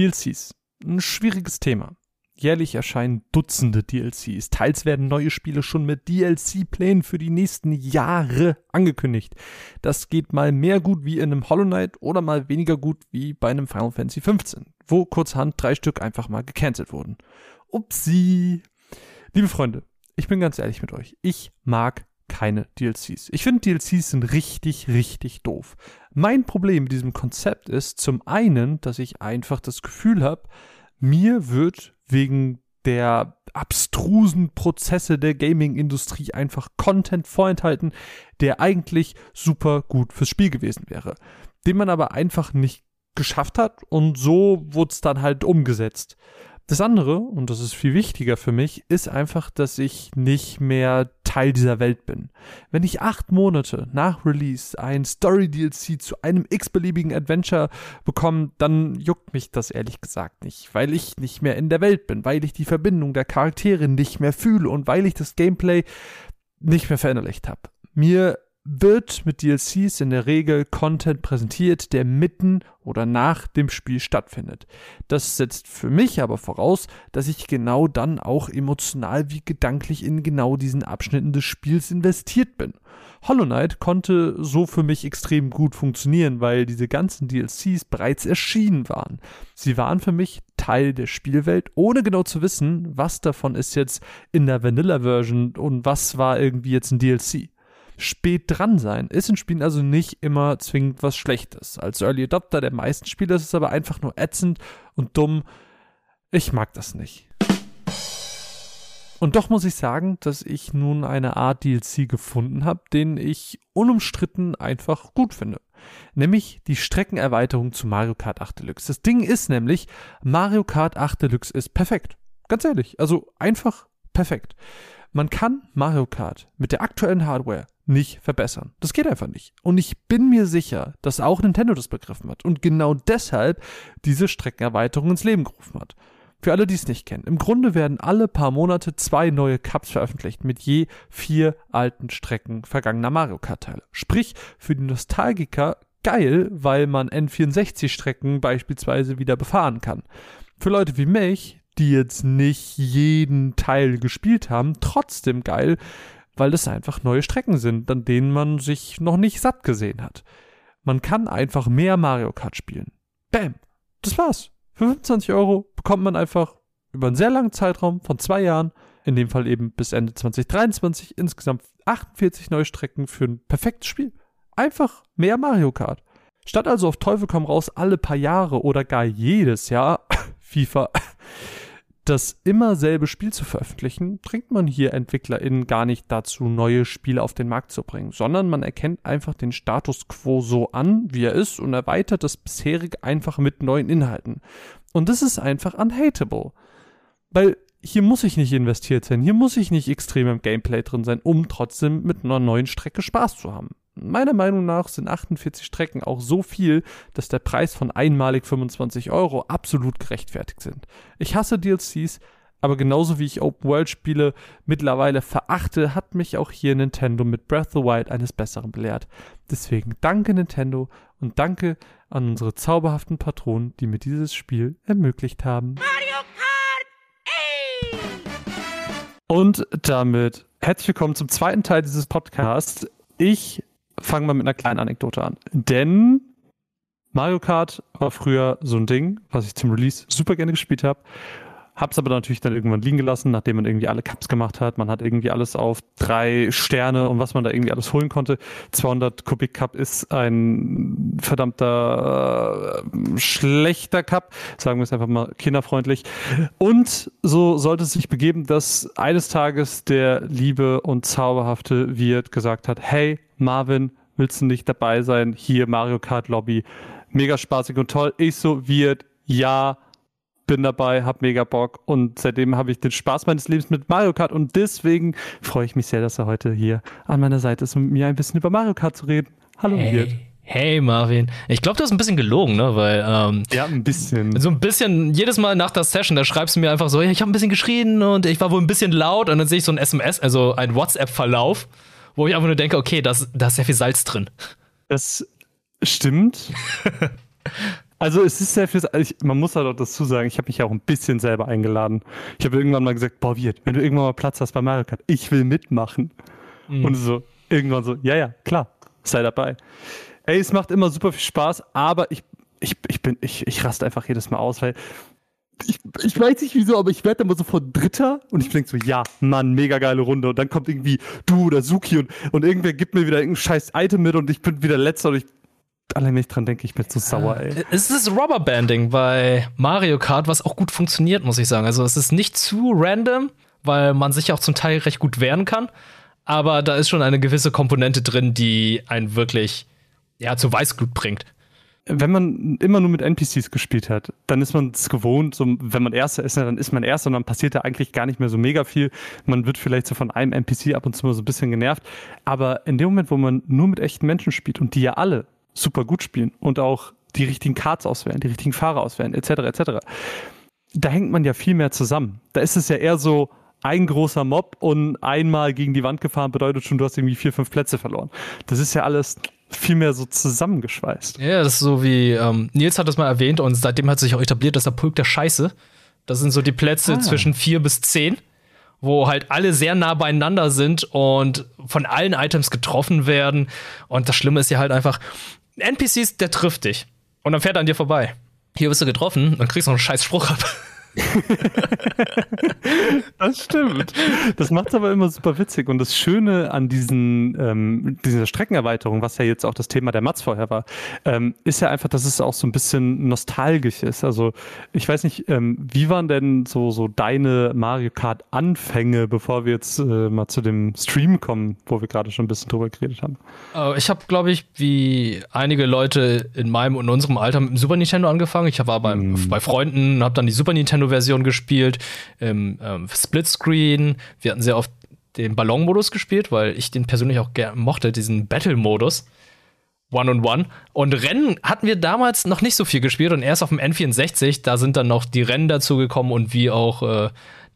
DLCs. Ein schwieriges Thema. Jährlich erscheinen Dutzende DLCs. Teils werden neue Spiele schon mit DLC-Plänen für die nächsten Jahre angekündigt. Das geht mal mehr gut wie in einem Hollow Knight oder mal weniger gut wie bei einem Final Fantasy XV, wo kurzhand drei Stück einfach mal gecancelt wurden. Upsi. Liebe Freunde, ich bin ganz ehrlich mit euch. Ich mag keine DLCs. Ich finde DLCs sind richtig, richtig doof. Mein Problem mit diesem Konzept ist zum einen, dass ich einfach das Gefühl habe, mir wird wegen der abstrusen Prozesse der Gaming-Industrie einfach Content vorenthalten, der eigentlich super gut fürs Spiel gewesen wäre, den man aber einfach nicht geschafft hat und so wurde es dann halt umgesetzt. Das andere, und das ist viel wichtiger für mich, ist einfach, dass ich nicht mehr Teil dieser Welt bin. Wenn ich acht Monate nach Release ein Story-DLC zu einem x-beliebigen Adventure bekomme, dann juckt mich das ehrlich gesagt nicht, weil ich nicht mehr in der Welt bin, weil ich die Verbindung der Charaktere nicht mehr fühle und weil ich das Gameplay nicht mehr verinnerlicht habe. Mir wird mit DLCs in der Regel Content präsentiert, der mitten oder nach dem Spiel stattfindet. Das setzt für mich aber voraus, dass ich genau dann auch emotional wie gedanklich in genau diesen Abschnitten des Spiels investiert bin. Hollow Knight konnte so für mich extrem gut funktionieren, weil diese ganzen DLCs bereits erschienen waren. Sie waren für mich Teil der Spielwelt, ohne genau zu wissen, was davon ist jetzt in der Vanilla Version und was war irgendwie jetzt ein DLC spät dran sein ist in Spielen also nicht immer zwingend was Schlechtes. Als Early Adopter der meisten Spiele ist es aber einfach nur ätzend und dumm. Ich mag das nicht. Und doch muss ich sagen, dass ich nun eine Art DLC gefunden habe, den ich unumstritten einfach gut finde. Nämlich die Streckenerweiterung zu Mario Kart 8 Deluxe. Das Ding ist nämlich, Mario Kart 8 Deluxe ist perfekt. Ganz ehrlich. Also einfach perfekt. Man kann Mario Kart mit der aktuellen Hardware nicht verbessern. Das geht einfach nicht. Und ich bin mir sicher, dass auch Nintendo das begriffen hat und genau deshalb diese Streckenerweiterung ins Leben gerufen hat. Für alle, die es nicht kennen, im Grunde werden alle paar Monate zwei neue Cups veröffentlicht mit je vier alten Strecken vergangener Mario Kart-Teile. Sprich, für die Nostalgiker geil, weil man N64-Strecken beispielsweise wieder befahren kann. Für Leute wie mich, die jetzt nicht jeden Teil gespielt haben, trotzdem geil, weil das einfach neue Strecken sind, an denen man sich noch nicht satt gesehen hat. Man kann einfach mehr Mario Kart spielen. Bam! Das war's. Für 25 Euro bekommt man einfach über einen sehr langen Zeitraum von zwei Jahren, in dem Fall eben bis Ende 2023, insgesamt 48 neue Strecken für ein perfektes Spiel. Einfach mehr Mario Kart. Statt also auf Teufel komm raus alle paar Jahre oder gar jedes Jahr FIFA das immer selbe Spiel zu veröffentlichen, bringt man hier EntwicklerInnen gar nicht dazu, neue Spiele auf den Markt zu bringen, sondern man erkennt einfach den Status quo so an, wie er ist und erweitert das bisherige einfach mit neuen Inhalten. Und das ist einfach unhateable. Weil hier muss ich nicht investiert sein, hier muss ich nicht extrem im Gameplay drin sein, um trotzdem mit einer neuen Strecke Spaß zu haben. Meiner Meinung nach sind 48 Strecken auch so viel, dass der Preis von einmalig 25 Euro absolut gerechtfertigt sind. Ich hasse DLCs, aber genauso wie ich Open-World-Spiele mittlerweile verachte, hat mich auch hier Nintendo mit Breath of the Wild eines Besseren belehrt. Deswegen danke Nintendo und danke an unsere zauberhaften Patronen, die mir dieses Spiel ermöglicht haben. Mario Kart 8! Und damit herzlich willkommen zum zweiten Teil dieses Podcasts. Ich fangen wir mit einer kleinen Anekdote an. Denn Mario Kart war früher so ein Ding, was ich zum Release super gerne gespielt habe. Hab's aber natürlich dann irgendwann liegen gelassen, nachdem man irgendwie alle Cups gemacht hat. Man hat irgendwie alles auf drei Sterne und was man da irgendwie alles holen konnte. 200 Kubik Cup ist ein verdammter äh, schlechter Cup, sagen wir es einfach mal kinderfreundlich. Und so sollte es sich begeben, dass eines Tages der liebe und zauberhafte Wirt gesagt hat, hey Marvin, willst du nicht dabei sein? Hier Mario Kart Lobby. Mega spaßig und toll. Ich so, Wirt, ja, bin dabei, hab mega Bock und seitdem habe ich den Spaß meines Lebens mit Mario Kart und deswegen freue ich mich sehr, dass er heute hier an meiner Seite ist, um mit mir ein bisschen über Mario Kart zu reden. Hallo, hey. Wirt. Hey Marvin, ich glaube, du hast ein bisschen gelogen, ne? Weil ähm, ja, ein bisschen. So ein bisschen. Jedes Mal nach der Session, da schreibst du mir einfach so, ja, ich habe ein bisschen geschrien und ich war wohl ein bisschen laut und dann sehe ich so ein SMS, also ein WhatsApp-Verlauf, wo ich einfach nur denke, okay, da ist sehr viel Salz drin. Das stimmt. Also es ist sehr viel, ich, man muss halt auch dazu sagen, ich habe mich ja auch ein bisschen selber eingeladen. Ich habe irgendwann mal gesagt, boah, Wirt, wenn du irgendwann mal Platz hast bei Mario Kart, ich will mitmachen. Mhm. Und so, irgendwann so, ja, ja, klar, sei dabei. Ey, es macht immer super viel Spaß, aber ich, ich, ich bin, ich, ich raste einfach jedes Mal aus, weil ich, ich weiß nicht wieso, aber ich werde immer sofort Dritter und ich denke so, ja, Mann, mega geile Runde. Und dann kommt irgendwie du oder Suki und, und irgendwer gibt mir wieder irgendein scheiß Item mit und ich bin wieder Letzter und ich allein wenn ich dran denke, ich bin so sauer, ey. Es ist Rubberbanding bei Mario Kart, was auch gut funktioniert, muss ich sagen. Also es ist nicht zu random, weil man sich auch zum Teil recht gut wehren kann. Aber da ist schon eine gewisse Komponente drin, die einen wirklich ja, zu Weißglut bringt. Wenn man immer nur mit NPCs gespielt hat, dann ist man es gewohnt, so, wenn man Erster ist, dann ist man Erster und dann passiert da eigentlich gar nicht mehr so mega viel. Man wird vielleicht so von einem NPC ab und zu mal so ein bisschen genervt. Aber in dem Moment, wo man nur mit echten Menschen spielt und die ja alle super gut spielen und auch die richtigen Cards auswählen, die richtigen Fahrer auswählen, etc., etc., da hängt man ja viel mehr zusammen. Da ist es ja eher so, ein großer Mob und einmal gegen die Wand gefahren bedeutet schon, du hast irgendwie vier, fünf Plätze verloren. Das ist ja alles viel mehr so zusammengeschweißt. Ja, das ist so wie, ähm, Nils hat das mal erwähnt und seitdem hat sich auch etabliert, dass der Pulk der Scheiße. Das sind so die Plätze ah. zwischen vier bis zehn, wo halt alle sehr nah beieinander sind und von allen Items getroffen werden. Und das Schlimme ist ja halt einfach, NPCs, der trifft dich. Und dann fährt er an dir vorbei. Hier wirst du getroffen, dann kriegst du noch einen scheiß Spruch ab. das stimmt. Das macht es aber immer super witzig. Und das Schöne an diesen, ähm, dieser Streckenerweiterung, was ja jetzt auch das Thema der Mats vorher war, ähm, ist ja einfach, dass es auch so ein bisschen nostalgisch ist. Also ich weiß nicht, ähm, wie waren denn so, so deine Mario Kart Anfänge, bevor wir jetzt äh, mal zu dem Stream kommen, wo wir gerade schon ein bisschen drüber geredet haben? Uh, ich habe, glaube ich, wie einige Leute in meinem und unserem Alter mit dem Super Nintendo angefangen. Ich war bei, mm. bei Freunden, habe dann die Super Nintendo Nintendo-Version gespielt, im ähm, Splitscreen. Wir hatten sehr oft den Ballon-Modus gespielt, weil ich den persönlich auch gerne mochte, diesen Battle-Modus. One-on-One. Und Rennen hatten wir damals noch nicht so viel gespielt und erst auf dem N64, da sind dann noch die Rennen dazugekommen und wie auch äh,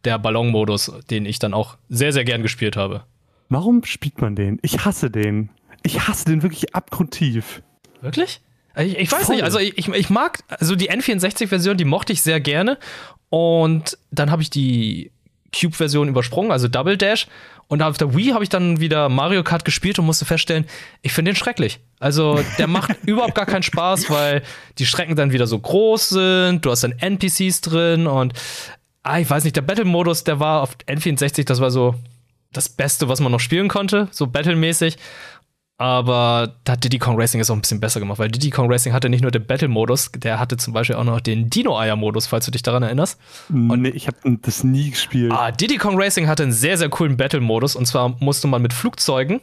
der Ballon-Modus, den ich dann auch sehr, sehr gern gespielt habe. Warum spielt man den? Ich hasse den. Ich hasse den wirklich abgrundtief. Wirklich? Ich, ich weiß Voll. nicht, also ich, ich mag, also die N64-Version, die mochte ich sehr gerne. Und dann habe ich die Cube-Version übersprungen, also Double Dash. Und auf der Wii habe ich dann wieder Mario Kart gespielt und musste feststellen, ich finde den schrecklich. Also der macht überhaupt gar keinen Spaß, weil die Strecken dann wieder so groß sind, du hast dann NPCs drin und ah, ich weiß nicht, der Battle-Modus, der war auf N64, das war so das Beste, was man noch spielen konnte, so Battle-mäßig. Aber da hat Diddy Kong Racing es auch ein bisschen besser gemacht, weil Diddy Kong Racing hatte nicht nur den Battle-Modus, der hatte zum Beispiel auch noch den Dino-Eier-Modus, falls du dich daran erinnerst. Und nee, ich habe das nie gespielt. Ah, Diddy Kong Racing hatte einen sehr, sehr coolen Battle-Modus. Und zwar musste man mit Flugzeugen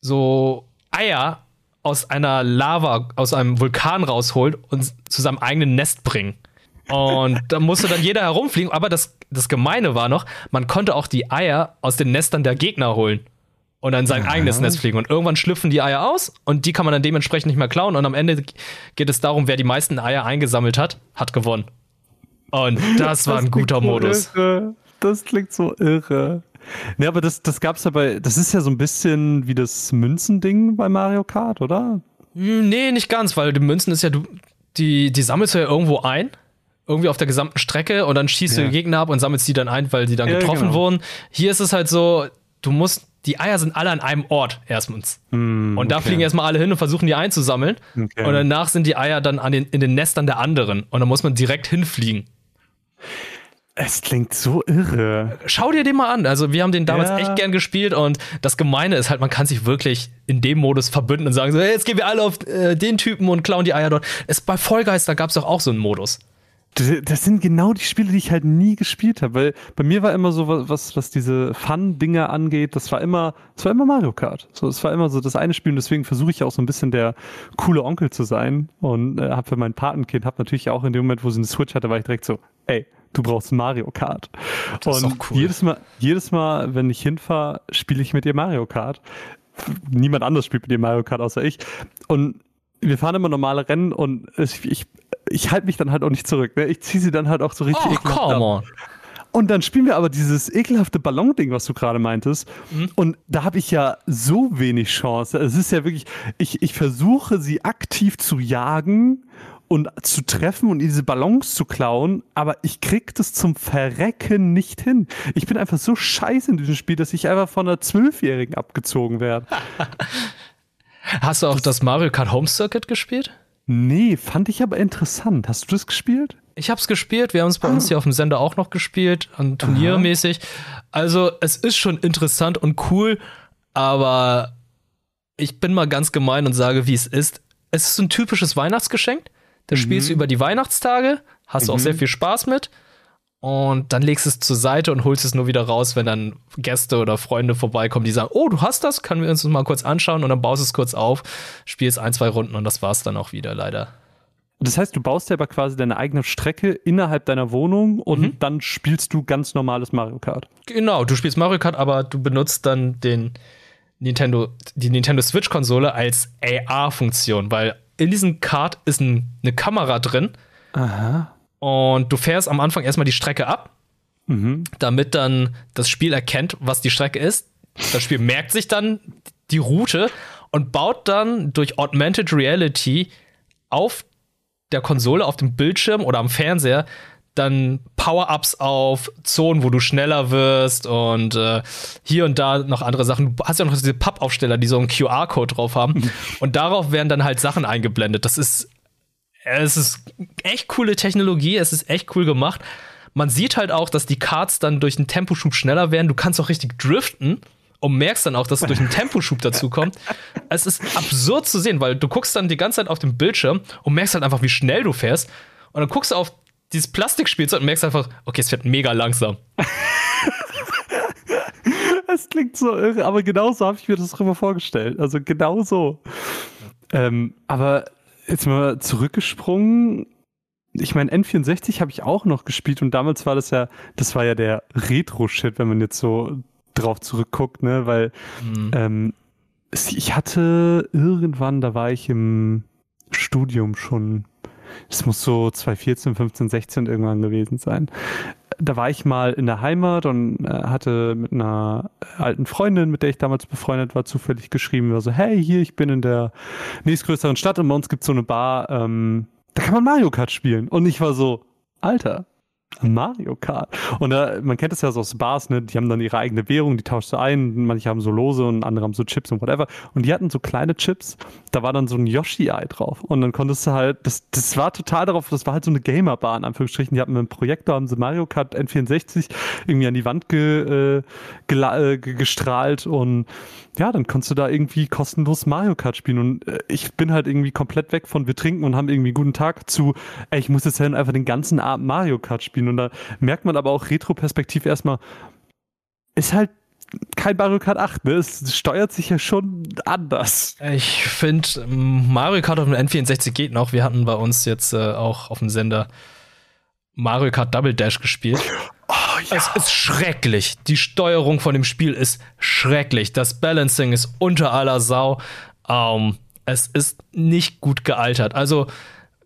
so Eier aus einer Lava, aus einem Vulkan rausholen und zu seinem eigenen Nest bringen. Und da musste dann jeder herumfliegen. Aber das, das Gemeine war noch, man konnte auch die Eier aus den Nestern der Gegner holen und dann sein ja. eigenes Nest fliegen. Und irgendwann schlüpfen die Eier aus und die kann man dann dementsprechend nicht mehr klauen. Und am Ende geht es darum, wer die meisten Eier eingesammelt hat, hat gewonnen. Und das war das ein guter Modus. Irre. Das klingt so irre. Ne, aber das, das gab's ja bei, das ist ja so ein bisschen wie das Münzending bei Mario Kart, oder? Hm, nee, nicht ganz, weil die Münzen ist ja, du, die, die sammelst du ja irgendwo ein irgendwie auf der gesamten Strecke und dann schießt ja. du die Gegner ab und sammelst die dann ein, weil die dann ja, getroffen genau. wurden. Hier ist es halt so, du musst die Eier sind alle an einem Ort erstens. Mm, und da okay. fliegen erstmal alle hin und versuchen die einzusammeln. Okay. Und danach sind die Eier dann an den, in den Nestern der anderen. Und dann muss man direkt hinfliegen. Es klingt so irre. Schau dir den mal an. Also, wir haben den damals ja. echt gern gespielt und das Gemeine ist halt, man kann sich wirklich in dem Modus verbünden und sagen so, hey, jetzt gehen wir alle auf äh, den Typen und klauen die Eier dort. Es, bei Vollgeister gab es doch auch so einen Modus. Das sind genau die Spiele, die ich halt nie gespielt habe, weil bei mir war immer so was, was diese Fun-Dinger angeht, das war immer, das war immer Mario Kart. So, es war immer so das eine Spiel und deswegen versuche ich auch so ein bisschen der coole Onkel zu sein und äh, habe für mein Patenkind, habe natürlich auch in dem Moment, wo sie eine Switch hatte, war ich direkt so, ey, du brauchst Mario Kart. Das und ist auch cool. jedes Mal, jedes Mal, wenn ich hinfahre, spiele ich mit ihr Mario Kart. Niemand anderes spielt mit ihr Mario Kart außer ich. Und wir fahren immer normale Rennen und ich, ich, ich halte mich dann halt auch nicht zurück. Ne? Ich ziehe sie dann halt auch so richtig oh, come on. Und dann spielen wir aber dieses ekelhafte Ballon-Ding, was du gerade meintest. Mhm. Und da habe ich ja so wenig Chance. Es ist ja wirklich, ich, ich versuche sie aktiv zu jagen und zu treffen und diese Ballons zu klauen, aber ich krieg das zum Verrecken nicht hin. Ich bin einfach so scheiße in diesem Spiel, dass ich einfach von einer Zwölfjährigen abgezogen werde. Hast du auch das, das Mario Kart Home Circuit gespielt? Nee, fand ich aber interessant. Hast du das gespielt? Ich hab's gespielt, wir haben es bei ah. uns hier auf dem Sender auch noch gespielt, turniermäßig. Also, es ist schon interessant und cool, aber ich bin mal ganz gemein und sage, wie es ist. Es ist ein typisches Weihnachtsgeschenk. Da mhm. spielst du über die Weihnachtstage, hast mhm. auch sehr viel Spaß mit. Und dann legst es zur Seite und holst es nur wieder raus, wenn dann Gäste oder Freunde vorbeikommen, die sagen, oh, du hast das, können wir uns das mal kurz anschauen und dann baust du es kurz auf, spielst ein, zwei Runden und das war's dann auch wieder, leider. Das heißt, du baust dir aber quasi deine eigene Strecke innerhalb deiner Wohnung und mhm. dann spielst du ganz normales Mario Kart. Genau, du spielst Mario Kart, aber du benutzt dann den Nintendo, die Nintendo Switch-Konsole als AR-Funktion, weil in diesem Kart ist ein, eine Kamera drin. Aha. Und du fährst am Anfang erstmal die Strecke ab, mhm. damit dann das Spiel erkennt, was die Strecke ist. Das Spiel merkt sich dann die Route und baut dann durch Augmented Reality auf der Konsole, auf dem Bildschirm oder am Fernseher dann Power-Ups auf, Zonen, wo du schneller wirst und äh, hier und da noch andere Sachen. Du hast ja noch diese Pappaufsteller, die so einen QR-Code drauf haben. und darauf werden dann halt Sachen eingeblendet. Das ist, es ist echt coole Technologie, es ist echt cool gemacht. Man sieht halt auch, dass die Karts dann durch einen Temposchub schneller werden. Du kannst auch richtig driften und merkst dann auch, dass es durch einen Temposchub dazu kommt. Es ist absurd zu sehen, weil du guckst dann die ganze Zeit auf dem Bildschirm und merkst halt einfach, wie schnell du fährst. Und dann guckst du auf dieses Plastikspielzeug und merkst einfach, okay, es fährt mega langsam. Das klingt so irre, aber genau so habe ich mir das drüber vorgestellt. Also genau so. Ähm, aber jetzt mal zurückgesprungen. Ich meine, N64 habe ich auch noch gespielt und damals war das ja, das war ja der Retro-Shit, wenn man jetzt so drauf zurückguckt, ne? Weil mhm. ähm, ich hatte irgendwann, da war ich im Studium schon das muss so 2014, 15, 16 irgendwann gewesen sein. Da war ich mal in der Heimat und äh, hatte mit einer alten Freundin, mit der ich damals befreundet war, zufällig geschrieben, war so, hey, hier, ich bin in der nächstgrößeren Stadt und bei uns gibt es so eine Bar, ähm, da kann man Mario Kart spielen. Und ich war so, Alter, Mario Kart. Und da, man kennt es ja so aus Bars, ne? Die haben dann ihre eigene Währung, die tauschst du ein. Manche haben so Lose und andere haben so Chips und whatever. Und die hatten so kleine Chips, da war dann so ein Yoshi-Ei drauf. Und dann konntest du halt, das, das war total darauf, das war halt so eine Gamer-Bar in Anführungsstrichen. Die hatten einen Projektor, haben sie Mario Kart N64 irgendwie an die Wand ge, äh, äh, gestrahlt und ja, dann konntest du da irgendwie kostenlos Mario Kart spielen. Und äh, ich bin halt irgendwie komplett weg von wir trinken und haben irgendwie guten Tag zu, ey, ich muss jetzt halt einfach den ganzen Abend Mario Kart spielen. Und da merkt man aber auch retroperspektiv erstmal, ist halt kein Mario Kart 8, ne? Es steuert sich ja schon anders. Ich finde, Mario Kart auf dem N64 geht noch. Wir hatten bei uns jetzt äh, auch auf dem Sender Mario Kart Double Dash gespielt. Oh, ja. Es ist schrecklich. Die Steuerung von dem Spiel ist schrecklich. Das Balancing ist unter aller Sau. Ähm, es ist nicht gut gealtert. Also,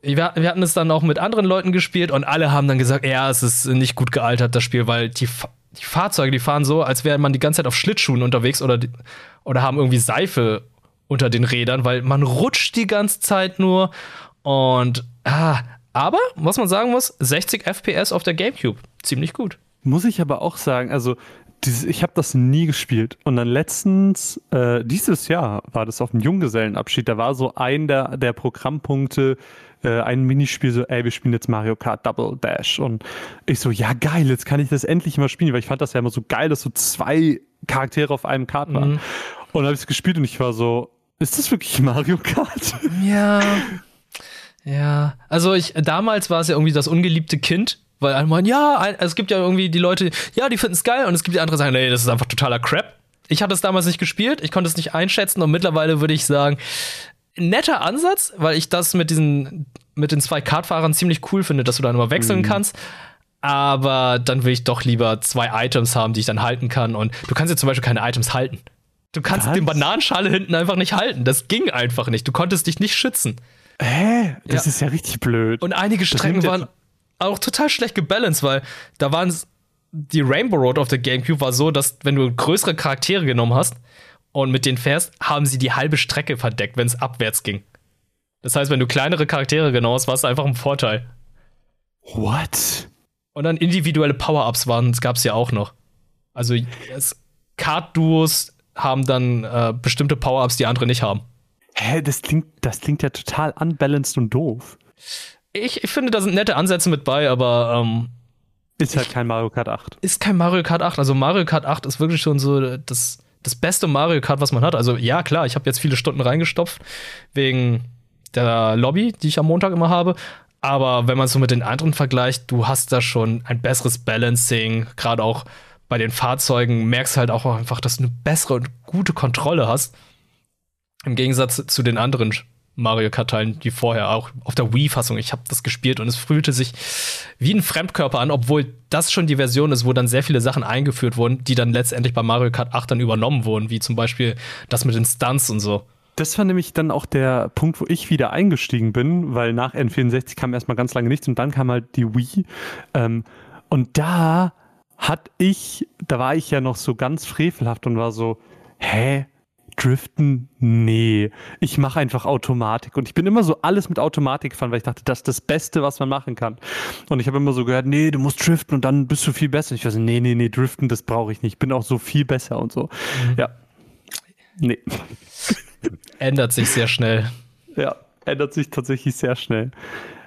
wir, wir, hatten es dann auch mit anderen Leuten gespielt und alle haben dann gesagt, ja, es ist nicht gut gealtert, das Spiel, weil die, die Fahrzeuge, die fahren so, als wäre man die ganze Zeit auf Schlittschuhen unterwegs oder, oder haben irgendwie Seife unter den Rädern, weil man rutscht die ganze Zeit nur und ah, aber, was man sagen muss, 60 FPS auf der GameCube. Ziemlich gut. Muss ich aber auch sagen, also dieses, ich habe das nie gespielt. Und dann letztens, äh, dieses Jahr war das auf dem Junggesellenabschied, da war so ein der, der Programmpunkte, äh, ein Minispiel, so, ey, wir spielen jetzt Mario Kart Double Dash. Und ich so, ja geil, jetzt kann ich das endlich mal spielen, weil ich fand das ja immer so geil, dass so zwei Charaktere auf einem Kart waren. Mhm. Und dann habe ich es gespielt und ich war so, ist das wirklich Mario Kart? Ja. Ja, also ich damals war es ja irgendwie das ungeliebte Kind, weil alle meinen, ja, es gibt ja irgendwie die Leute, ja, die finden es geil und es gibt die anderen, die sagen, nee, das ist einfach totaler Crap. Ich hatte es damals nicht gespielt, ich konnte es nicht einschätzen und mittlerweile würde ich sagen, netter Ansatz, weil ich das mit diesen mit den zwei Kartfahrern ziemlich cool finde, dass du da immer wechseln mhm. kannst. aber dann will ich doch lieber zwei Items haben, die ich dann halten kann. Und du kannst jetzt zum Beispiel keine Items halten. Du kannst Was? den Bananenschale hinten einfach nicht halten. Das ging einfach nicht. Du konntest dich nicht schützen. Hä? Das ja. ist ja richtig blöd. Und einige Strecken waren auch total schlecht gebalanced, weil da waren die Rainbow Road auf der GameCube war so, dass wenn du größere Charaktere genommen hast und mit denen fährst, haben sie die halbe Strecke verdeckt, wenn es abwärts ging. Das heißt, wenn du kleinere Charaktere genommen hast, war es einfach ein Vorteil. What? Und dann individuelle Power-Ups waren, gab es ja auch noch. Also Card-Duos haben dann äh, bestimmte Power-Ups, die andere nicht haben. Hä, das klingt, das klingt ja total unbalanced und doof. Ich, ich finde, da sind nette Ansätze mit bei, aber ähm, ist halt ich, kein Mario Kart 8. Ist kein Mario Kart 8. Also Mario Kart 8 ist wirklich schon so das, das beste Mario Kart, was man hat. Also ja, klar, ich habe jetzt viele Stunden reingestopft wegen der Lobby, die ich am Montag immer habe. Aber wenn man so mit den anderen vergleicht, du hast da schon ein besseres Balancing, gerade auch bei den Fahrzeugen merkst du halt auch einfach, dass du eine bessere und gute Kontrolle hast. Im Gegensatz zu den anderen Mario Kart-Teilen, die vorher auch auf der Wii-Fassung, ich habe das gespielt und es fühlte sich wie ein Fremdkörper an, obwohl das schon die Version ist, wo dann sehr viele Sachen eingeführt wurden, die dann letztendlich bei Mario Kart 8 dann übernommen wurden, wie zum Beispiel das mit den Stunts und so. Das war nämlich dann auch der Punkt, wo ich wieder eingestiegen bin, weil nach N64 kam erstmal ganz lange nichts und dann kam halt die Wii. Ähm, und da hat ich, da war ich ja noch so ganz frevelhaft und war so, hä? Driften? Nee. Ich mache einfach Automatik. Und ich bin immer so alles mit Automatik gefahren, weil ich dachte, das ist das Beste, was man machen kann. Und ich habe immer so gehört, nee, du musst driften und dann bist du viel besser. Ich weiß, nee, nee, nee, driften, das brauche ich nicht. Ich bin auch so viel besser und so. Mhm. Ja. Nee. Ändert sich sehr schnell. Ja, ändert sich tatsächlich sehr schnell.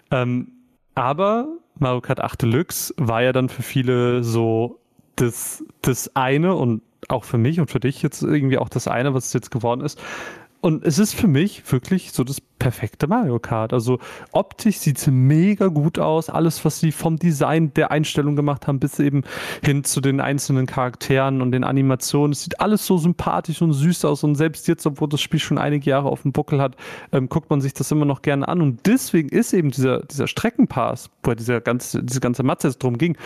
Ähm, aber Mario Kart 8 Deluxe war ja dann für viele so das, das eine und auch für mich und für dich jetzt irgendwie auch das eine, was es jetzt geworden ist, und es ist für mich wirklich so das perfekte Mario Kart. Also optisch sieht es mega gut aus. Alles, was sie vom Design der Einstellung gemacht haben, bis eben hin zu den einzelnen Charakteren und den Animationen. Es sieht alles so sympathisch und süß aus. Und selbst jetzt, obwohl das Spiel schon einige Jahre auf dem Buckel hat, ähm, guckt man sich das immer noch gerne an. Und deswegen ist eben dieser, dieser Streckenpass, wo dieser ganze, diese ganze Matze jetzt drum ging,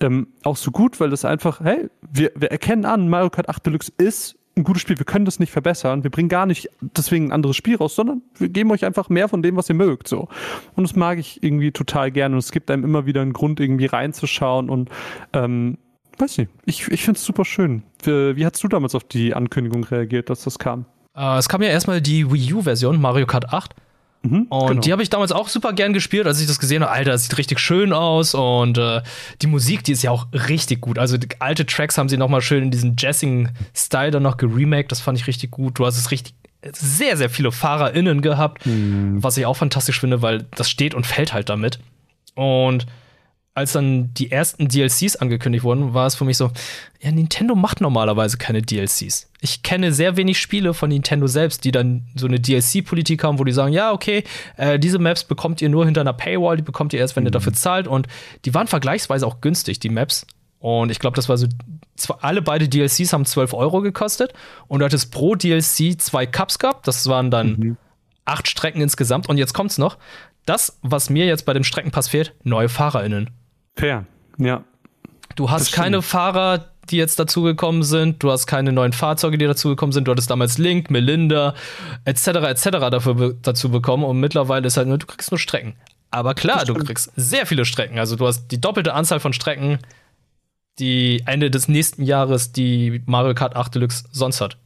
ähm, auch so gut, weil das einfach, hey, wir, wir erkennen an, Mario Kart 8 Deluxe ist ein gutes Spiel. Wir können das nicht verbessern. Wir bringen gar nicht deswegen ein anderes Spiel raus, sondern wir geben euch einfach mehr von dem, was ihr mögt. So. Und das mag ich irgendwie total gerne. Und es gibt einem immer wieder einen Grund, irgendwie reinzuschauen. Und ähm, weiß nicht, ich, ich finde es super schön. Wie, wie hast du damals auf die Ankündigung reagiert, dass das kam? Uh, es kam ja erstmal die Wii U-Version, Mario Kart 8. Mhm, und genau. die habe ich damals auch super gern gespielt, als ich das gesehen habe. Alter, das sieht richtig schön aus und äh, die Musik, die ist ja auch richtig gut. Also alte Tracks haben sie noch mal schön in diesen Jazzing-Style dann noch geremaked. Das fand ich richtig gut. Du hast es richtig sehr, sehr viele FahrerInnen gehabt, mhm. was ich auch fantastisch finde, weil das steht und fällt halt damit. Und als dann die ersten DLCs angekündigt wurden, war es für mich so, ja, Nintendo macht normalerweise keine DLCs. Ich kenne sehr wenig Spiele von Nintendo selbst, die dann so eine DLC-Politik haben, wo die sagen, ja, okay, äh, diese Maps bekommt ihr nur hinter einer Paywall, die bekommt ihr erst, wenn mhm. ihr dafür zahlt. Und die waren vergleichsweise auch günstig, die Maps. Und ich glaube, das war so, alle beide DLCs haben 12 Euro gekostet und du hattest pro DLC zwei Cups gehabt. Das waren dann mhm. acht Strecken insgesamt. Und jetzt kommt's noch. Das, was mir jetzt bei dem Streckenpass fehlt, neue FahrerInnen. Fair, ja. Du hast keine Fahrer, die jetzt dazugekommen sind, du hast keine neuen Fahrzeuge, die dazugekommen sind, du hattest damals Link, Melinda, etc., etc. dafür dazu bekommen und mittlerweile ist halt nur, du kriegst nur Strecken. Aber klar, du kriegst sehr viele Strecken. Also du hast die doppelte Anzahl von Strecken, die Ende des nächsten Jahres die Mario Kart 8 Deluxe sonst hat.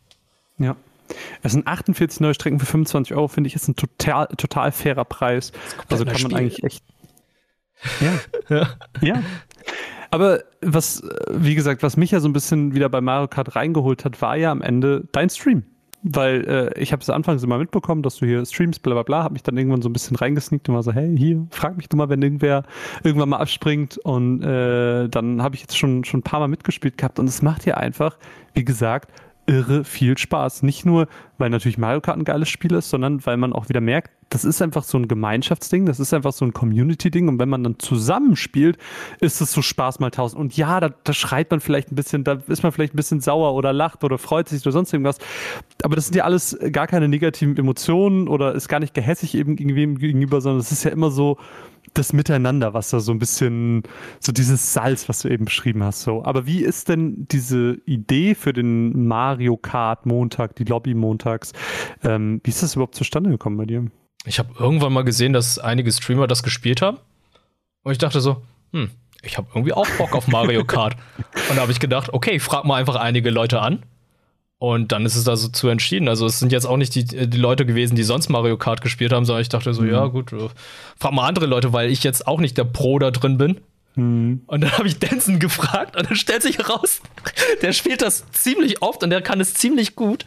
Ja. Es sind 48 neue Strecken für 25 Euro, finde ich, ist ein total, total fairer Preis. Also kann man Spiel. eigentlich echt ja. ja. ja. Aber was, wie gesagt, was mich ja so ein bisschen wieder bei Mario Kart reingeholt hat, war ja am Ende dein Stream. Weil äh, ich habe es anfangs immer mitbekommen, dass du hier streamst, bla bla bla, habe mich dann irgendwann so ein bisschen reingesneakt und war so, hey, hier, frag mich du mal, wenn irgendwer irgendwann mal abspringt. Und äh, dann habe ich jetzt schon, schon ein paar Mal mitgespielt gehabt und es macht ja einfach, wie gesagt, irre viel Spaß. Nicht nur, weil natürlich Mario Kart ein geiles Spiel ist, sondern weil man auch wieder merkt, das ist einfach so ein Gemeinschaftsding, das ist einfach so ein Community-Ding und wenn man dann zusammenspielt, ist es so Spaß mal tausend. Und ja, da, da schreit man vielleicht ein bisschen, da ist man vielleicht ein bisschen sauer oder lacht oder freut sich oder sonst irgendwas. Aber das sind ja alles gar keine negativen Emotionen oder ist gar nicht gehässig eben gegenüber, sondern es ist ja immer so, das Miteinander, was da so ein bisschen, so dieses Salz, was du eben beschrieben hast, so. Aber wie ist denn diese Idee für den Mario Kart Montag, die Lobby montags, ähm, wie ist das überhaupt zustande gekommen bei dir? Ich habe irgendwann mal gesehen, dass einige Streamer das gespielt haben. Und ich dachte so, hm, ich habe irgendwie auch Bock auf Mario Kart. Und da habe ich gedacht, okay, ich frag mal einfach einige Leute an. Und dann ist es da so zu entschieden. Also es sind jetzt auch nicht die, die Leute gewesen, die sonst Mario Kart gespielt haben, sondern ich dachte so, mhm. ja gut, äh, frag mal andere Leute, weil ich jetzt auch nicht der Pro da drin bin. Mhm. Und dann habe ich Denson gefragt und dann stellt sich heraus, der spielt das ziemlich oft und der kann es ziemlich gut.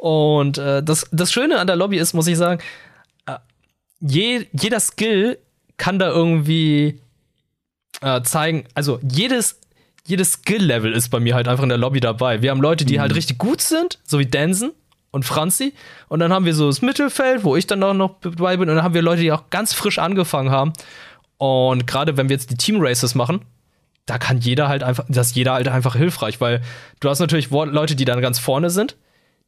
Und äh, das, das Schöne an der Lobby ist, muss ich sagen, äh, je, jeder Skill kann da irgendwie äh, zeigen, also jedes jedes Skill-Level ist bei mir halt einfach in der Lobby dabei. Wir haben Leute, die halt mhm. halt richtig gut sind, so wie Dansen und Franzi. Und dann haben wir so das Mittelfeld, wo ich dann auch noch dabei bin. Und dann haben wir Leute, die auch ganz frisch angefangen haben. Und gerade wenn wir jetzt die Team Races machen, da kann jeder halt einfach, das ist jeder halt einfach hilfreich, weil du hast natürlich Leute, die dann ganz vorne sind,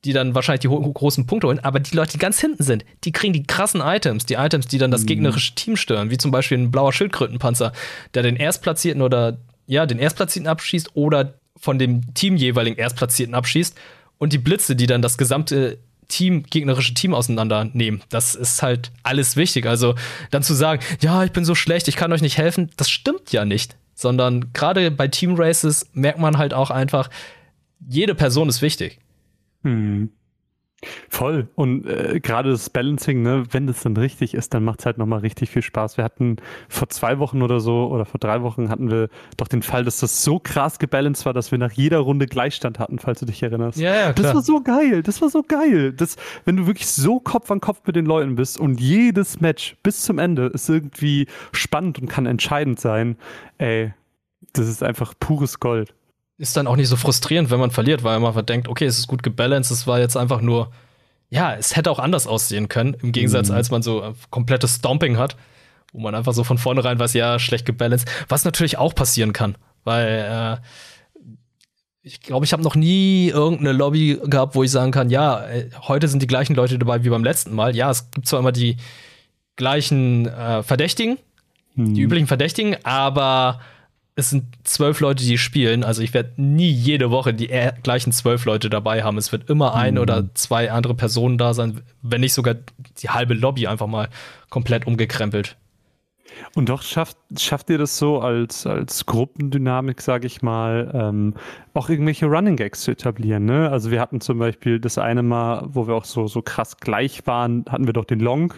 die dann wahrscheinlich die großen Punkte holen, aber die Leute, die ganz hinten sind, die kriegen die krassen Items, die Items, die dann das mhm. gegnerische Team stören, wie zum Beispiel ein blauer Schildkrötenpanzer, der den Erstplatzierten oder ja, den Erstplatzierten abschießt oder von dem Team jeweiligen Erstplatzierten abschießt und die Blitze, die dann das gesamte Team, gegnerische Team auseinandernehmen. Das ist halt alles wichtig. Also dann zu sagen, ja, ich bin so schlecht, ich kann euch nicht helfen, das stimmt ja nicht. Sondern gerade bei Team Races merkt man halt auch einfach, jede Person ist wichtig. Hm. Voll. Und äh, gerade das Balancing, ne, wenn das dann richtig ist, dann macht es halt nochmal richtig viel Spaß. Wir hatten vor zwei Wochen oder so oder vor drei Wochen hatten wir doch den Fall, dass das so krass gebalanced war, dass wir nach jeder Runde Gleichstand hatten, falls du dich erinnerst. Ja, ja, klar. Das war so geil. Das war so geil. Das, wenn du wirklich so Kopf an Kopf mit den Leuten bist und jedes Match bis zum Ende ist irgendwie spannend und kann entscheidend sein, ey, das ist einfach pures Gold ist dann auch nicht so frustrierend, wenn man verliert, weil man denkt, okay, es ist gut gebalanced, es war jetzt einfach nur, ja, es hätte auch anders aussehen können, im Gegensatz, mhm. als man so äh, komplettes Stomping hat, wo man einfach so von vornherein weiß, ja, schlecht gebalanced, was natürlich auch passieren kann, weil äh, ich glaube, ich habe noch nie irgendeine Lobby gehabt, wo ich sagen kann, ja, äh, heute sind die gleichen Leute dabei wie beim letzten Mal. Ja, es gibt zwar immer die gleichen äh, Verdächtigen, mhm. die üblichen Verdächtigen, aber es sind zwölf Leute, die spielen. Also ich werde nie jede Woche die gleichen zwölf Leute dabei haben. Es wird immer ein mhm. oder zwei andere Personen da sein, wenn nicht sogar die halbe Lobby einfach mal komplett umgekrempelt. Und doch schafft, schafft ihr das so als, als Gruppendynamik, sage ich mal, ähm, auch irgendwelche Running Gags zu etablieren. Ne? Also wir hatten zum Beispiel das eine Mal, wo wir auch so, so krass gleich waren, hatten wir doch den Long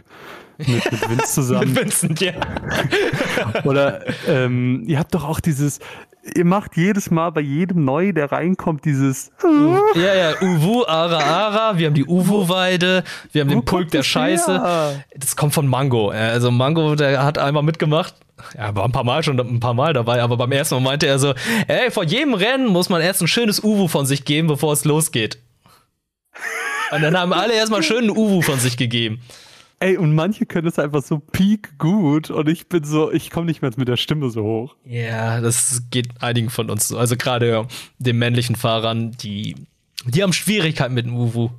mit, mit Vince zusammen. mit Vincent, ja. Oder ähm, ihr habt doch auch dieses, ihr macht jedes Mal bei jedem Neu, der reinkommt, dieses. Ja, ja, Uwu, Ara, Ara, wir haben die Uwu-Weide, wir haben den Pulk der Scheiße. Her? Das kommt von Mango. Also Mango, der hat einmal mitgemacht. Er war ein paar Mal schon ein paar Mal dabei, aber beim ersten Mal meinte er so, ey, vor jedem Rennen muss man erst ein schönes Uwu von sich geben, bevor es losgeht. Und dann haben alle erstmal schönen Uwu von sich gegeben. Ey, und manche können es einfach so peak gut und ich bin so, ich komme nicht mehr mit der Stimme so hoch. Ja, das geht einigen von uns so. Also gerade den männlichen Fahrern, die, die haben Schwierigkeiten mit dem Uwu.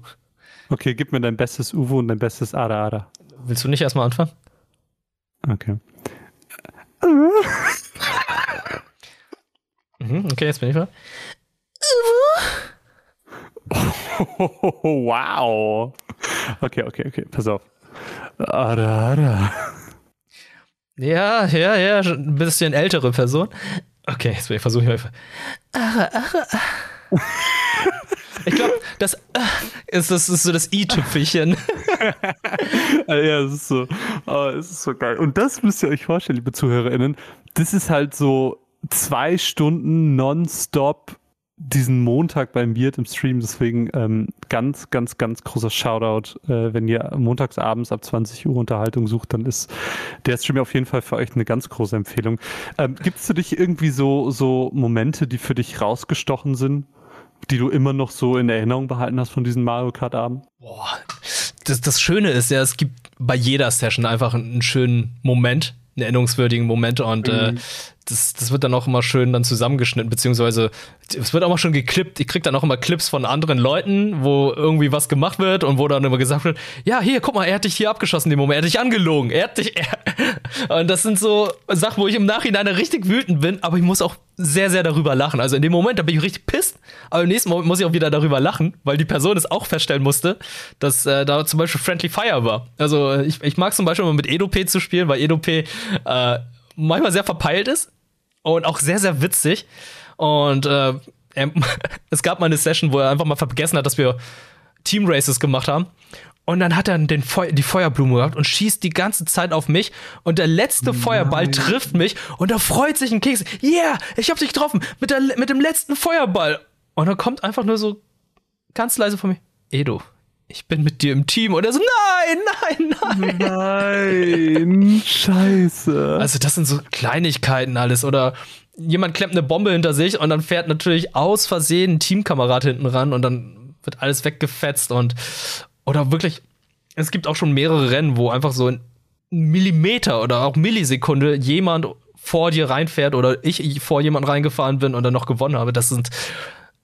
Okay, gib mir dein bestes Uwu und dein bestes Ada Ada. Willst du nicht erstmal anfangen? Okay. mhm, okay, jetzt bin ich mal. Uwu. wow. Okay, okay, okay, pass auf. Ara, ara. Ja, ja, ja, ein bisschen ältere Person. Okay, jetzt will ich versuchen. Ara, ara. Ich glaube, das ist, das ist so das i-Tüpfelchen. ja, es ist so, oh, es ist so geil. Und das müsst ihr euch vorstellen, liebe ZuhörerInnen. Das ist halt so zwei Stunden nonstop diesen Montag beim Wirt im Stream. Deswegen ähm, ganz, ganz, ganz großer Shoutout. Äh, wenn ihr montags abends ab 20 Uhr Unterhaltung sucht, dann ist der Stream auf jeden Fall für euch eine ganz große Empfehlung. Ähm, Gibt es für dich irgendwie so, so Momente, die für dich rausgestochen sind? die du immer noch so in Erinnerung behalten hast von diesen Mario Kart Abend? Boah, das, das Schöne ist ja, es gibt bei jeder Session einfach einen schönen Moment, einen erinnerungswürdigen Moment und äh, mhm. äh, das, das wird dann auch immer schön dann zusammengeschnitten, beziehungsweise es wird auch mal schon geklippt. Ich krieg dann auch immer Clips von anderen Leuten, wo irgendwie was gemacht wird und wo dann immer gesagt wird, ja, hier, guck mal, er hat dich hier abgeschossen dem Moment, er hat dich angelogen, er hat dich. Er und das sind so Sachen, wo ich im Nachhinein richtig wütend bin, aber ich muss auch sehr, sehr darüber lachen. Also in dem Moment, da bin ich richtig pisst, aber im nächsten Moment muss ich auch wieder darüber lachen, weil die Person es auch feststellen musste, dass äh, da zum Beispiel Friendly Fire war. Also ich, ich mag zum Beispiel mal mit EdoP zu spielen, weil EdoP äh, manchmal sehr verpeilt ist und auch sehr, sehr witzig. Und äh, er, es gab mal eine Session, wo er einfach mal vergessen hat, dass wir Team Races gemacht haben. Und dann hat er den Feu die Feuerblume gehabt und schießt die ganze Zeit auf mich. Und der letzte Nein. Feuerball trifft mich. Und da freut sich ein Keks. Yeah, ich hab dich getroffen mit, der, mit dem letzten Feuerball. Und dann kommt einfach nur so ganz leise von mir. Edo, ich bin mit dir im Team. Und er so, nein, nein, nein. Nein, scheiße. Also das sind so Kleinigkeiten alles. Oder jemand klemmt eine Bombe hinter sich und dann fährt natürlich aus Versehen ein Teamkamerad hinten ran und dann wird alles weggefetzt und oder wirklich, es gibt auch schon mehrere Rennen, wo einfach so ein Millimeter oder auch Millisekunde jemand vor dir reinfährt oder ich vor jemand reingefahren bin und dann noch gewonnen habe. Das sind,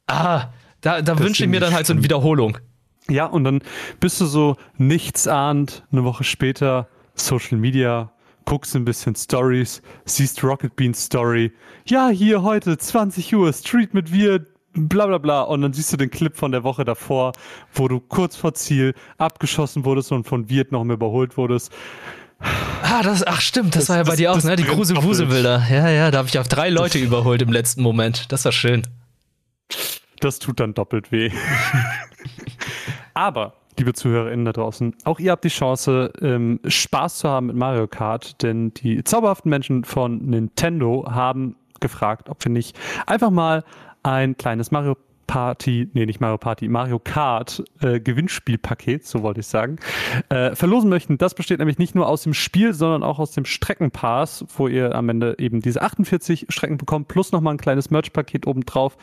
ah, da, da wünsche ich mir dann halt so eine Wiederholung. Ja, und dann bist du so nichtsahnd eine Woche später Social Media, guckst ein bisschen Stories, siehst Rocket Beans Story. Ja, hier heute 20 Uhr Street mit wir, bla bla bla. Und dann siehst du den Clip von der Woche davor, wo du kurz vor Ziel abgeschossen wurdest und von Wirt noch mehr überholt wurdest. Ah, das, ach stimmt, das, das war ja bei das, dir auch, ne? Die Grusel-Wusel-Bilder. Ja, ja, da habe ich auf drei Leute überholt im letzten Moment. Das war schön. Das tut dann doppelt weh. Aber, liebe ZuhörerInnen da draußen, auch ihr habt die Chance, ähm, Spaß zu haben mit Mario Kart, denn die zauberhaften Menschen von Nintendo haben gefragt, ob wir nicht einfach mal ein kleines Mario Party, nee, nicht Mario Party, Mario Kart äh, Gewinnspielpaket, so wollte ich sagen, äh, verlosen möchten. Das besteht nämlich nicht nur aus dem Spiel, sondern auch aus dem Streckenpass, wo ihr am Ende eben diese 48 Strecken bekommt, plus nochmal ein kleines Merch-Paket obendrauf.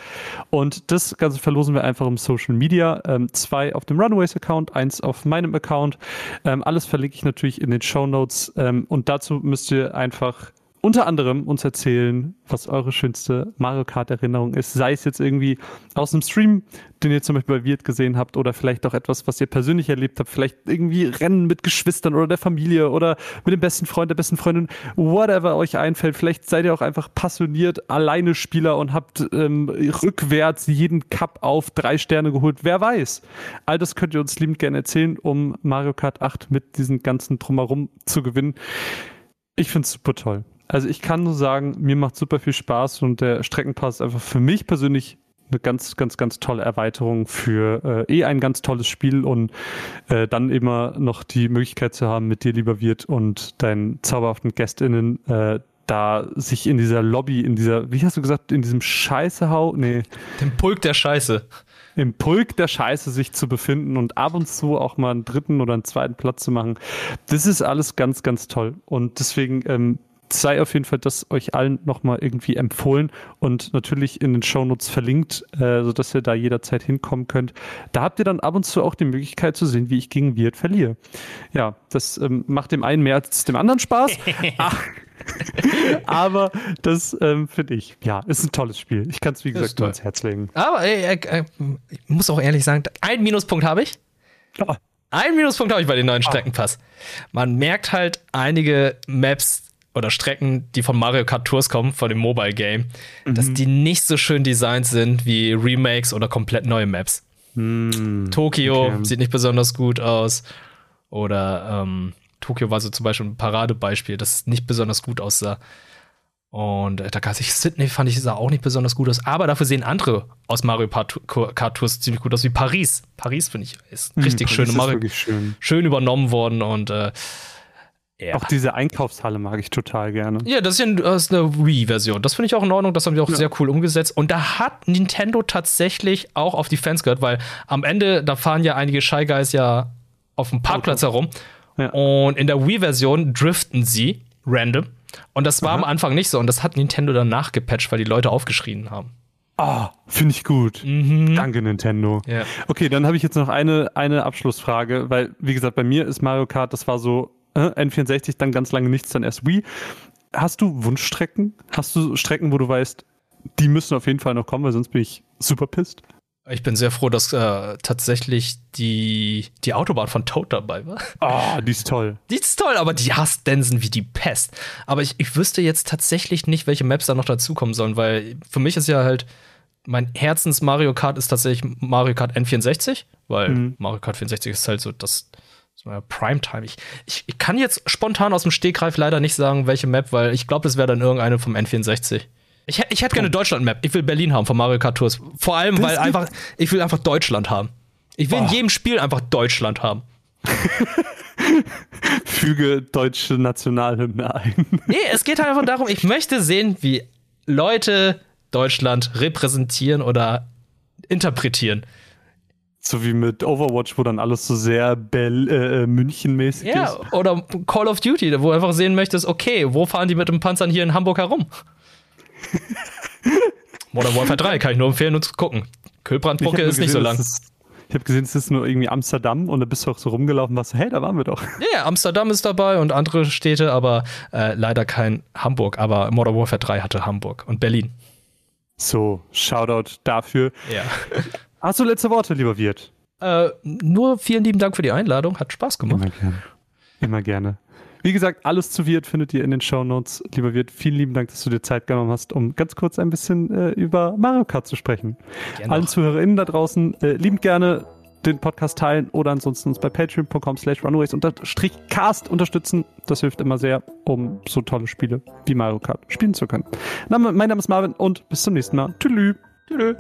Und das Ganze verlosen wir einfach im Social Media. Ähm, zwei auf dem Runaways-Account, eins auf meinem Account. Ähm, alles verlinke ich natürlich in den Show Notes. Ähm, und dazu müsst ihr einfach unter anderem uns erzählen, was eure schönste Mario Kart Erinnerung ist. Sei es jetzt irgendwie aus einem Stream, den ihr zum Beispiel bei Wirt gesehen habt oder vielleicht auch etwas, was ihr persönlich erlebt habt. Vielleicht irgendwie Rennen mit Geschwistern oder der Familie oder mit dem besten Freund, der besten Freundin, whatever euch einfällt. Vielleicht seid ihr auch einfach passioniert alleine Spieler und habt ähm, rückwärts jeden Cup auf drei Sterne geholt. Wer weiß. All das könnt ihr uns liebend gerne erzählen, um Mario Kart 8 mit diesen ganzen Drumherum zu gewinnen. Ich finde es super toll. Also ich kann nur sagen, mir macht super viel Spaß und der Streckenpass ist einfach für mich persönlich eine ganz, ganz, ganz tolle Erweiterung für äh, eh ein ganz tolles Spiel und äh, dann immer noch die Möglichkeit zu haben, mit dir, lieber Wirt, und deinen zauberhaften GästInnen äh, da sich in dieser Lobby, in dieser, wie hast du gesagt, in diesem Scheißehau, nee. Dem Pulk der Scheiße. Im Pulk der Scheiße sich zu befinden und ab und zu auch mal einen dritten oder einen zweiten Platz zu machen. Das ist alles ganz, ganz toll. Und deswegen ähm, sei auf jeden Fall das euch allen nochmal irgendwie empfohlen und natürlich in den Shownotes verlinkt, äh, sodass ihr da jederzeit hinkommen könnt. Da habt ihr dann ab und zu auch die Möglichkeit zu sehen, wie ich gegen Wirt verliere. Ja, das ähm, macht dem einen mehr als dem anderen Spaß. Ah. Aber das ähm, finde ich, ja, ist ein tolles Spiel. Ich kann es, wie gesagt, nur ans Herz legen. Aber äh, äh, ich muss auch ehrlich sagen, einen Minuspunkt habe ich. Oh. Einen Minuspunkt habe ich bei den neuen Streckenpass. Man merkt halt einige Maps oder Strecken, die von Mario Kart Tours kommen, von dem Mobile Game, mhm. dass die nicht so schön designt sind wie Remakes oder komplett neue Maps. Mhm. Tokio okay. sieht nicht besonders gut aus. Oder ähm, Tokio war so zum Beispiel ein Paradebeispiel, das nicht besonders gut aussah. Und äh, da kann sich Sydney fand ich sah auch nicht besonders gut aus, aber dafür sehen andere aus Mario Kart Tours ziemlich gut aus, wie Paris. Paris finde ich ist mhm, richtig schön, Mario, schön. schön übernommen worden und äh, ja. Auch diese Einkaufshalle mag ich total gerne. Ja, das ist, eine Wii-Version. Das finde ich auch in Ordnung. Das haben die auch ja. sehr cool umgesetzt. Und da hat Nintendo tatsächlich auch auf die Fans gehört, weil am Ende, da fahren ja einige Shy Guys ja auf dem Parkplatz Auto. herum. Ja. Und in der Wii-Version driften sie random. Und das war Aha. am Anfang nicht so. Und das hat Nintendo danach gepatcht, weil die Leute aufgeschrien haben. Ah, finde ich gut. Mhm. Danke, Nintendo. Ja. Okay, dann habe ich jetzt noch eine, eine Abschlussfrage, weil, wie gesagt, bei mir ist Mario Kart, das war so N64, dann ganz lange nichts, dann erst Wii. Hast du Wunschstrecken? Hast du Strecken, wo du weißt, die müssen auf jeden Fall noch kommen, weil sonst bin ich super pisst? Ich bin sehr froh, dass äh, tatsächlich die, die Autobahn von Toad dabei war. Ah, oh, die ist toll. Die ist toll, aber die hasst Densen wie die Pest. Aber ich, ich wüsste jetzt tatsächlich nicht, welche Maps da noch dazukommen sollen, weil für mich ist ja halt, mein Herzens Mario Kart ist tatsächlich Mario Kart N64, weil mhm. Mario Kart 64 ist halt so das, das Primetime. Ich, ich, ich kann jetzt spontan aus dem Stegreif leider nicht sagen, welche Map, weil ich glaube, das wäre dann irgendeine vom N64. Ich, ich hätte gerne Deutschland-Map. Ich will Berlin haben von Mario Kart Tours. Vor allem, das weil einfach, ich will einfach Deutschland haben. Ich will oh. in jedem Spiel einfach Deutschland haben. Füge deutsche Nationalhymne ein. nee, es geht halt einfach darum, ich möchte sehen, wie Leute Deutschland repräsentieren oder interpretieren. So wie mit Overwatch, wo dann alles so sehr Bell, äh, äh München-mäßig ja, ist. Ja, oder Call of Duty, wo du einfach sehen möchtest, okay, wo fahren die mit dem Panzern hier in Hamburg herum? Modern Warfare 3 kann ich nur empfehlen, um zu gucken. Kölbrandbrücke ist gesehen, nicht so lang. Ist, ich habe gesehen, es ist nur irgendwie Amsterdam und da bist du auch so rumgelaufen und warst hey, da waren wir doch. Ja, yeah, Amsterdam ist dabei und andere Städte, aber äh, leider kein Hamburg. Aber Modern Warfare 3 hatte Hamburg und Berlin. So, Shoutout dafür. Ja. Hast du letzte Worte, lieber Wirt? Äh, nur vielen lieben Dank für die Einladung. Hat Spaß gemacht. Immer gerne. Immer gerne. Wie gesagt, alles zu Wirt findet ihr in den Show Notes. Lieber Wirt, vielen lieben Dank, dass du dir Zeit genommen hast, um ganz kurz ein bisschen äh, über Mario Kart zu sprechen. Gerne Allen ZuhörerInnen da draußen, äh, liebend gerne den Podcast teilen oder ansonsten uns bei patreon.com slash runaways cast unterstützen. Das hilft immer sehr, um so tolle Spiele wie Mario Kart spielen zu können. mein Name ist Marvin und bis zum nächsten Mal. Tschüss. Tschüss.